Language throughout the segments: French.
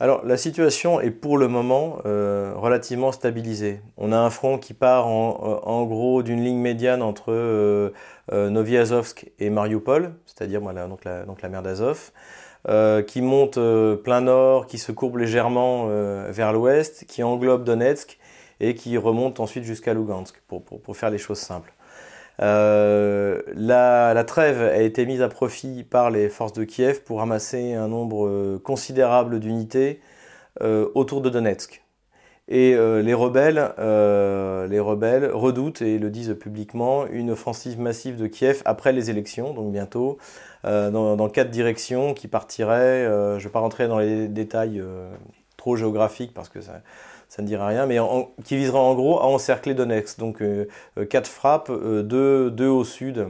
alors la situation est pour le moment euh, relativement stabilisée. On a un front qui part en, gros d'une ligne médiane entre euh, euh et Mariupol, c'est-à-dire donc, la, donc la mer d'Azov, euh, qui monte plein nord, qui se courbe légèrement vers l'ouest, qui englobe Donetsk et qui remonte ensuite jusqu'à Lugansk, pour, faire les choses simples. Euh, la, trêve a été mise à profit par les forces de Kiev pour ramasser un nombre euh, considérable d'unités euh, autour de Donetsk. Et les, rebelles, les rebelles redoutent, et le disent publiquement, une offensive massive de Kiev après les élections, donc bientôt, dans, dans, quatre directions qui partiraient, je ne vais pas rentrer dans les détails trop géographiques parce que ça, ne dira rien, mais qui visera en gros à encercler Donetsk. Donc euh, euh, quatre frappes, euh, deux, au sud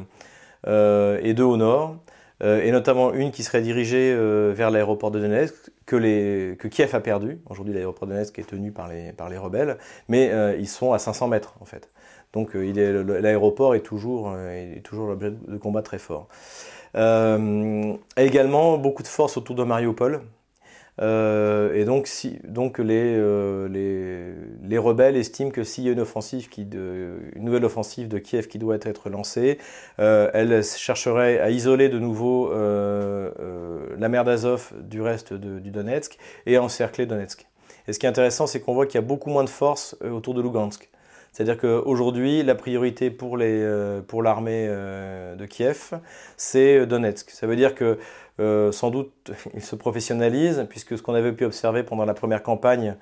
et deux au nord, et notamment une qui serait dirigée vers l'aéroport de Donetsk, que, Kiev a perdu. Aujourd'hui, l'aéroport de Donetsk est tenu par les, rebelles, mais ils sont à 500 mètres en fait. Donc l'aéroport est toujours, l'objet de combats très forts. également beaucoup de forces autour de Mariupol, euh, et donc, si, donc les, euh, les, les, rebelles estiment que s'il y a une, offensive qui de, une nouvelle offensive de Kiev qui doit être lancée, euh, elle chercherait à isoler de nouveau la mer d'Azov du reste du Donetsk et à encercler Donetsk. Et ce qui est intéressant, c'est qu'on voit qu'il y a beaucoup moins de forces autour de Lugansk. C'est-à-dire qu'aujourd'hui, la priorité pour l'armée de Kiev, c'est Donetsk. Ça veut dire que euh, sans doute, ils se professionnalisent, puisque ce qu'on avait pu observer pendant la première campagne,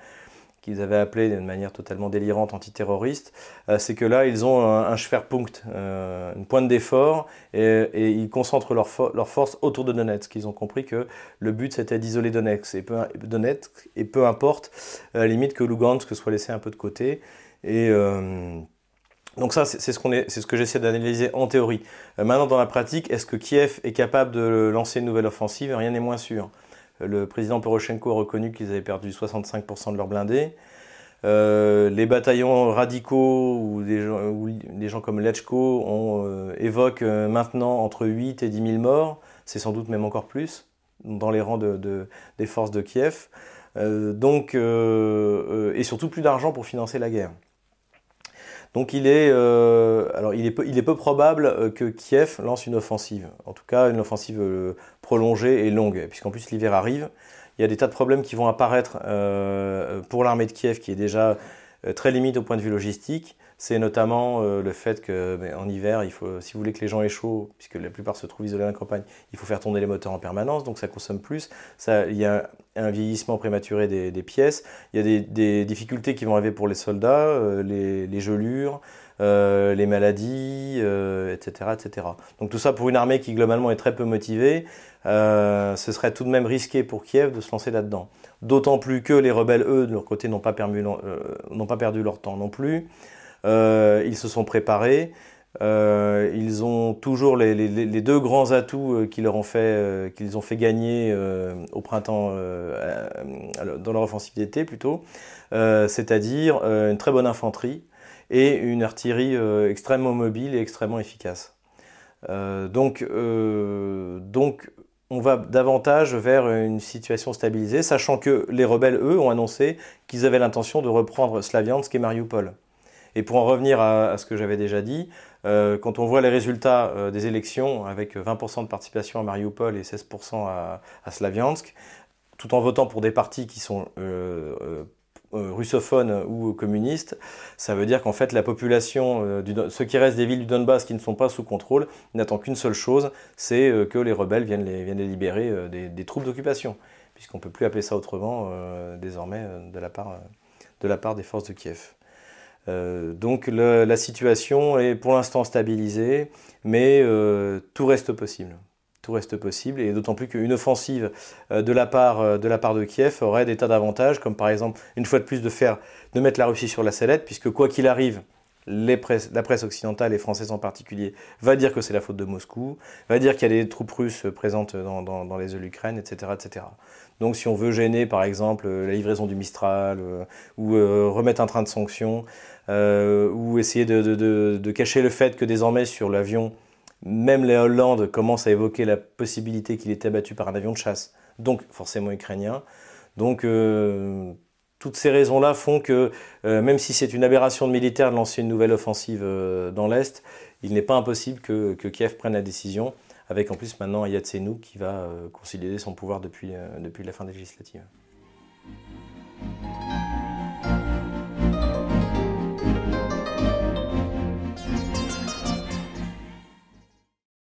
qu'ils avaient appelée d'une manière totalement délirante antiterroriste, euh, c'est que là, ils ont un, un Schwerpunkt, euh, une pointe d'effort, et, ils concentrent leurs leur forces autour de Donetsk. Ils ont compris que le but, c'était d'isoler Donetsk, et peu, Donetsk, et peu importe, à la limite que Lugansk soit laissé un peu de côté. Et donc ça, c'est ce, ce, que j'essaie d'analyser en théorie. Euh, maintenant, dans la pratique, est-ce que Kiev est capable de lancer une nouvelle offensive? Rien n'est moins sûr. Euh, le président Poroshenko a reconnu qu'ils avaient perdu 65% de leurs blindés. Euh, les bataillons radicaux ou des gens, comme Lechko évoquent maintenant entre 8 et 10 000 morts. C'est sans doute même encore plus dans les rangs de, des forces de Kiev. Donc, et surtout plus d'argent pour financer la guerre. Donc il est, euh, peu, probable euh, que Kiev lance une offensive, en tout cas une offensive euh, prolongée et longue, puisqu'en plus l'hiver arrive. Il y a des tas de problèmes qui vont apparaître pour l'armée de Kiev, qui est déjà très limite au point de vue logistique. C'est notamment le fait que ben, en hiver, si vous voulez que les gens aient chaud, puisque la plupart se trouvent isolés dans la campagne, il faut faire tourner les moteurs en permanence, donc ça consomme plus. Ça, il y a un vieillissement prématuré des, pièces. Il y a des, difficultés qui vont arriver pour les soldats, euh, les, gelures, euh, les maladies, etc., euh, etc. Donc tout ça pour une armée qui globalement est très peu motivée, ce serait tout de même risqué pour Kiev de se lancer là-dedans. D'autant plus que les rebelles, eux, de leur côté, n'ont pas, perdu leur temps non plus. ils se sont préparés. Euh, ils ont toujours les, deux grands atouts euh, qu'ils ont fait, euh, qu'ils ont fait gagner au printemps, dans leur offensive d'été plutôt, c'est-à-dire une très bonne infanterie et une artillerie extrêmement mobile et extrêmement efficace. donc, donc, on va davantage vers une situation stabilisée, sachant que les rebelles, eux, ont annoncé qu'ils avaient l'intention de reprendre Slaviansk et Mariupol. Et pour en revenir à ce que j'avais déjà dit, euh, quand on voit les résultats euh, des élections, avec 20% de participation à Mariupol et 16% à, Slaviansk, tout en votant pour des partis qui sont euh, russophones ou communistes, ça veut dire qu'en fait la population, ceux qui restent des villes du Donbass qui ne sont pas sous contrôle, n'attend qu'une seule chose, c'est que les rebelles viennent les, libérer des, troupes d'occupation, puisqu'on ne peut plus appeler ça autrement désormais de la, part, des forces de Kiev. Euh, donc la situation est pour l'instant stabilisée, mais euh, tout reste possible. Reste possible, et d'autant plus qu'une offensive euh, de, la part, de la part de Kiev aurait des tas d'avantages, comme par exemple, une fois de plus, de, faire, de mettre la Russie sur la sellette, puisque quoi qu'il arrive, la presse occidentale et française en particulier va dire que c'est la faute de Moscou, va dire qu'il y a des troupes russes présentes dans, les eaux de l'Ukraine, etc., etc. Donc si on veut gêner par exemple la livraison du Mistral ou remettre un train de sanctions, euh, ou essayer de, cacher le fait que désormais sur l'avion, même les Hollandes commencent à évoquer la possibilité qu'il était abattu par un avion de chasse, donc forcément ukrainien. Donc toutes ces raisons-là font que même si c'est une aberration de militaire de lancer une nouvelle offensive dans l'Est, il n'est pas impossible que, Kiev prenne la décision, avec en plus maintenant Ayatsenu qui va consolider son pouvoir depuis, depuis la fin des législatives.